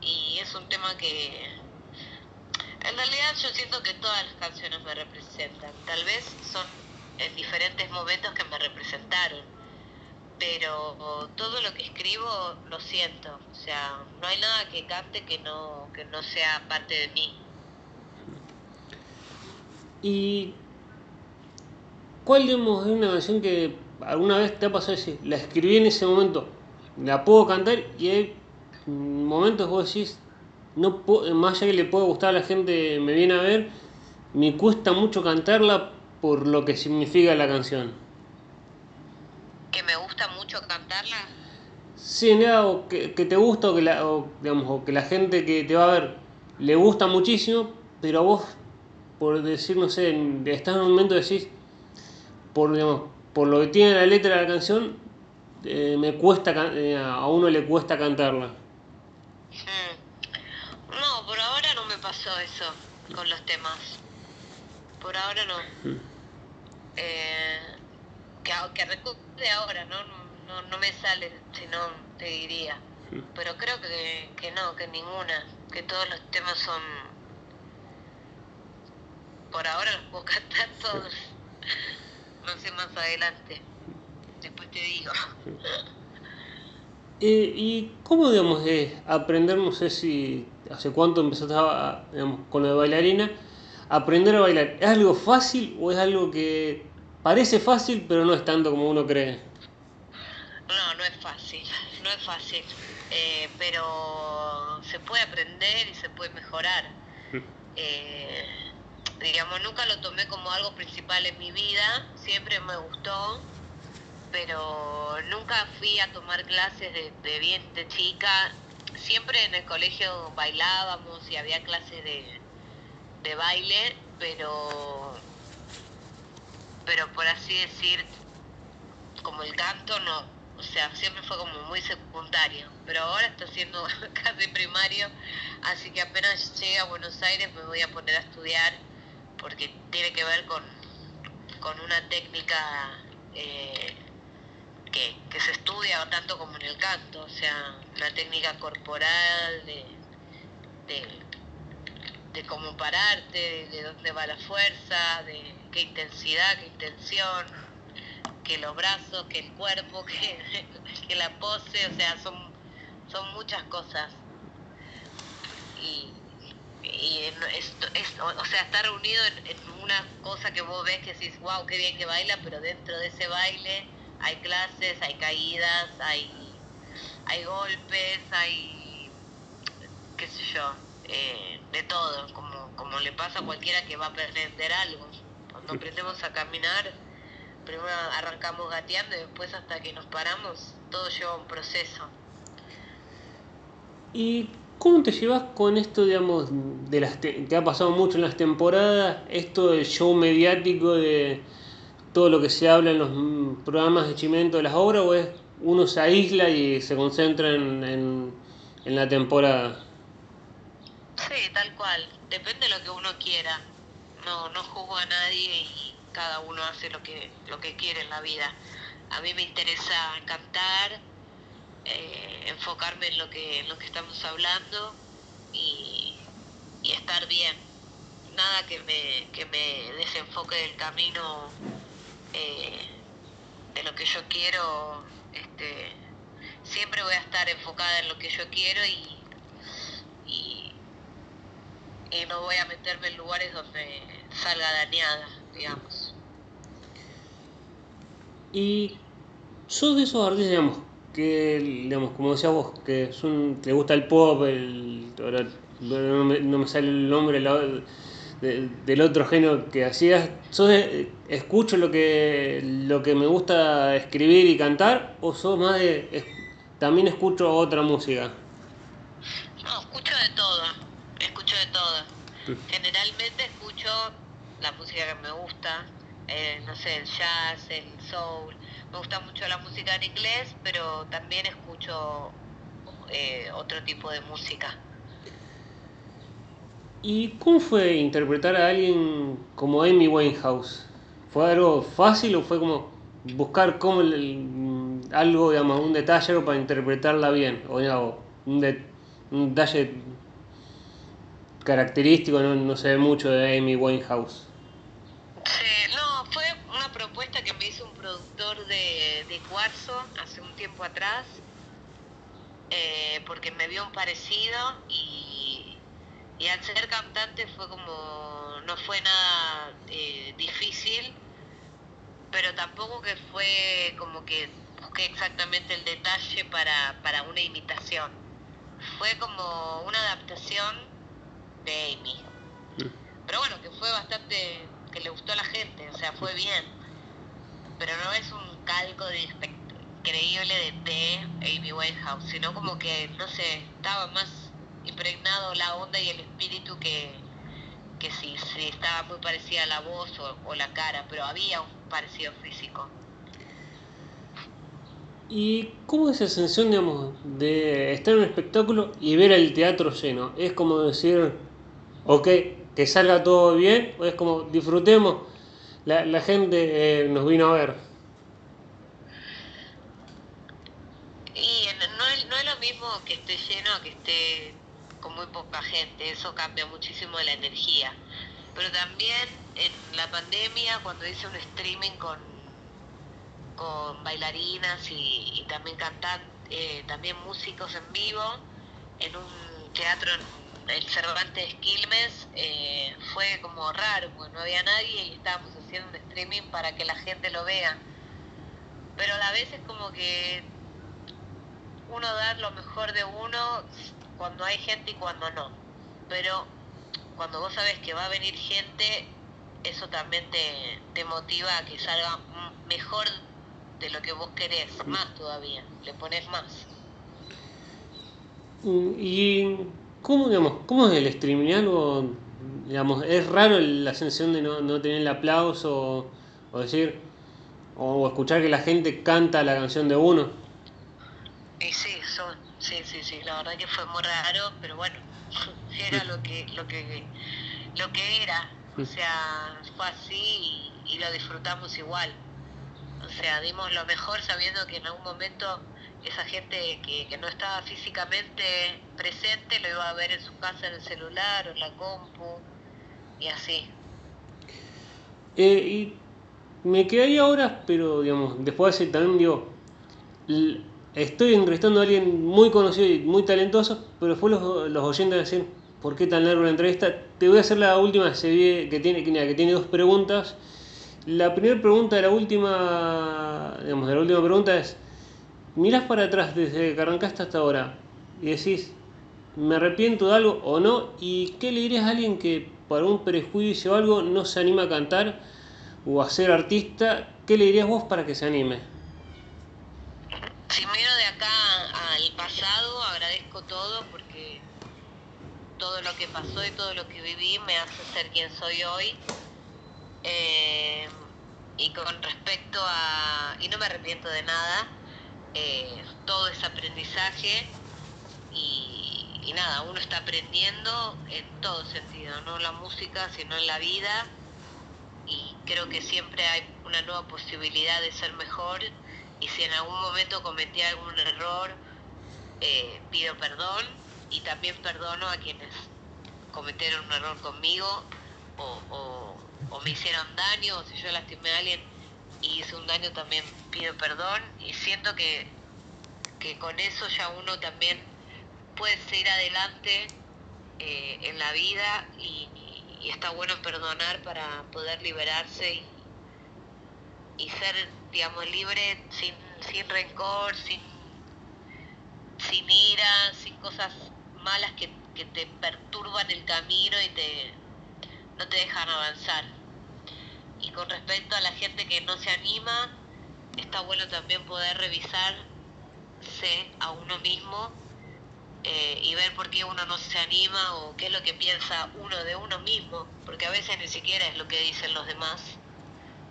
y es un tema que en realidad yo siento que todas las canciones me representan. Tal vez son en diferentes momentos que me representaron pero todo lo que escribo lo siento, o sea, no hay nada que cante que no, que no sea parte de mí. ¿Y cuál digamos, es una canción que alguna vez te ha pasado decir, la escribí en ese momento, la puedo cantar y momentos que vos decís, no más allá que le pueda gustar a la gente, me viene a ver, me cuesta mucho cantarla por lo que significa la canción? que me gusta mucho cantarla. Sí, nada, o que, te gusta o que, la, digamos, o que la gente que te va a ver le gusta muchísimo, pero a vos, por decir, no sé, estás en un momento de decís, por, digamos, por lo que tiene la letra de la canción, eh, me cuesta, eh, a uno le cuesta cantarla. Hmm. No, por ahora no me pasó eso con los temas. Por ahora no. Hmm. Eh, que, recuerde ahora, ¿no? No, no me sale, si no te diría. Pero creo que, que no, que ninguna, que todos los temas son... Por ahora los puedo cantar todos. No sé más adelante. Después te digo. Eh, ¿Y cómo, digamos, aprender, no sé si hace cuánto empezaste digamos, con la de bailarina, aprender a bailar? ¿Es algo fácil o es algo que Parece fácil, pero no es tanto como uno cree. No, no es fácil, no es fácil. Eh, pero se puede aprender y se puede mejorar. Mm. Eh, digamos, nunca lo tomé como algo principal en mi vida, siempre me gustó, pero nunca fui a tomar clases de, de bien de chica. Siempre en el colegio bailábamos y había clases de, de baile, pero pero por así decir, como el canto no, o sea, siempre fue como muy secundario, pero ahora está siendo casi primario, así que apenas llegue a Buenos Aires me voy a poner a estudiar porque tiene que ver con, con una técnica eh, que, que, se estudia tanto como en el canto, o sea, una técnica corporal de, de, de cómo pararte, de dónde va la fuerza, de qué intensidad, qué intención, que los brazos, que el cuerpo, que, que la pose, o sea, son, son muchas cosas. Y, y esto, es, o sea, estar reunido en, en, una cosa que vos ves que decís, wow, qué bien que baila, pero dentro de ese baile hay clases, hay caídas, hay, hay golpes, hay, qué sé yo, eh, de todo, como, como le pasa a cualquiera que va a aprender algo. Cuando aprendemos a caminar, primero arrancamos gateando y después hasta que nos paramos, todo lleva un proceso. ¿Y cómo te llevas con esto, digamos, de las te, te ha pasado mucho en las temporadas, esto del show mediático de todo lo que se habla en los programas de Chimento de las obras, o es uno se aísla y se concentra en, en, en la temporada? Sí, tal cual, depende de lo que uno quiera. No, no juzgo a nadie y cada uno hace lo que, lo que quiere en la vida. A mí me interesa cantar, eh, enfocarme en lo que, lo que estamos hablando y, y, estar bien. Nada que me, que me desenfoque del camino eh, de lo que yo quiero. Este, siempre voy a estar enfocada en lo que yo quiero y, y, no voy a meterme en lugares donde salga dañada, digamos. Y sos de esos artistas, digamos, que, digamos, como decías vos, que son, te gusta el pop, el, no me, no me sale el nombre la, de, del otro género que hacías, ¿sos de, escucho lo que, lo que me gusta escribir y cantar o sos más de, también escucho otra música? No, escucho de todo, escucho de todo. Generalmente escucho la música que me gusta, eh, no sé, el jazz, el soul. Me gusta mucho la música en inglés, pero también escucho eh, otro tipo de música. ¿Y cómo fue interpretar a alguien como Amy Winehouse? ¿Fue algo fácil o fue como buscar cómo el, el, algo, digamos, un detalle para interpretarla bien? O digamos, un, de, un detalle característico, no, no se ve mucho de Amy Winehouse. Sí, no, fue una propuesta que me hizo un productor de, de Cuarzo hace un tiempo atrás, eh, porque me vio un parecido y, y, al ser cantante fue como, no fue nada eh, difícil, pero tampoco que fue como que busqué exactamente el detalle para, para una imitación. Fue como una adaptación de Amy. Pero bueno, que fue bastante que le gustó a la gente, o sea, fue bien. Pero no es un calco de increíble de, de Amy Winehouse, sino como que, no sé, estaba más impregnado la onda y el espíritu que, que si, si estaba muy parecida a la voz o, o la cara, pero había un parecido físico. ¿Y cómo es esa sensación, digamos, de estar en un espectáculo y ver el teatro lleno? Es como decir, ok, que salga todo bien, o es como disfrutemos, la, la gente eh, nos vino a ver. Y no es, no es lo mismo que esté lleno que esté muy poca gente, eso cambia muchísimo la energía. Pero también en la pandemia, cuando hice un streaming con, con bailarinas y, también cantantes, eh, también músicos en vivo, en un teatro en el Cervantes Quilmes eh, fue como raro, no había nadie y estábamos haciendo un streaming para que la gente lo vea. Pero a la vez es como que uno da lo mejor de uno cuando hay gente y cuando no. Pero cuando vos sabes que va a venir gente, eso también te, te motiva a que salga mejor de lo que vos querés, más todavía, le pones más. Mm, ¿Y cómo, digamos, cómo es el streaming? ¿Algo, digamos, es raro la sensación de no, no tener el aplauso o decir, o escuchar que la gente canta la canción de uno? Y sí, son, sí, sí, sí, la verdad que fue muy raro, pero bueno, era lo que, lo que, lo que era, o sea, fue así y, y lo disfrutamos igual. O sea, dimos lo mejor sabiendo que en algún momento esa gente que, que no estaba físicamente presente lo iba a ver en su casa, en el celular o en la compu y así. Eh, y me quedé ahí ahora, pero digamos, después de ese también digo, estoy entrevistando a alguien muy conocido y muy talentoso, pero después los, los oyentes decían, ¿por qué tan larga la entrevista? Te voy a hacer la última que tiene, que, tiene dos preguntas. La primera pregunta de la última, digamos, la última pregunta es, mirás para atrás desde que arrancaste hasta ahora y decís, ¿me arrepiento de algo o no? ¿Y qué le dirías a alguien que por un prejuicio o algo no se anima a cantar o a ser artista? ¿Qué le dirías vos para que se anime? Acá al pasado, agradezco todo porque todo lo que pasó y todo lo que viví me hace ser quien soy hoy. Eh, y con respecto a... Y no me arrepiento de nada, eh, todo es aprendizaje y, y nada, uno está aprendiendo en todo sentido, no en la música, sino en la vida y creo que siempre hay una nueva posibilidad de ser mejor y si en algún momento cometí algún error, eh, pido perdón y también perdono a quienes cometieron un error conmigo o, o- me hicieron daño o si yo lastimé a alguien y hice un daño también pido perdón y siento que, que con eso ya uno también puede seguir adelante eh, en la vida y, está bueno perdonar para poder liberarse y ser, digamos, libre sin, sin rencor, sin, sin ira, sin cosas malas que, que te perturban el camino y te, no te dejan avanzar. Y con respecto a la gente que no se anima, está bueno también poder revisarse a uno mismo eh, y ver por qué uno no se anima o qué es lo que piensa uno de uno mismo, porque a veces ni siquiera es lo que dicen los demás,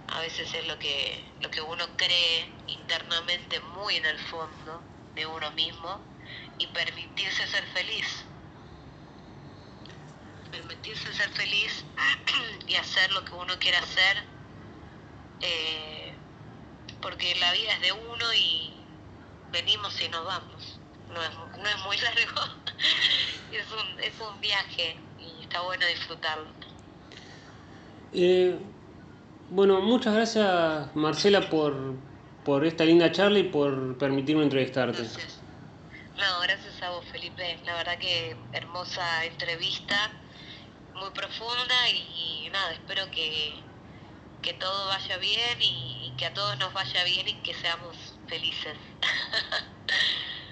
a veces es lo que, lo que uno cree internamente muy en el fondo de uno mismo y permitirse ser feliz. Permitirse ser feliz y hacer lo que uno quiere hacer, eh, porque la vida es de uno y venimos y nos vamos. No es, no es muy largo, es un, es un viaje y está bueno disfrutarlo. Eh, bueno, muchas gracias Marcela por, por esta linda charla y por permitirme entrevistarte. Gracias. No, gracias a vos, Felipe. La verdad que hermosa entrevista, muy profunda y, nada, espero que, que todo vaya bien y que a todos nos vaya bien y que seamos felices.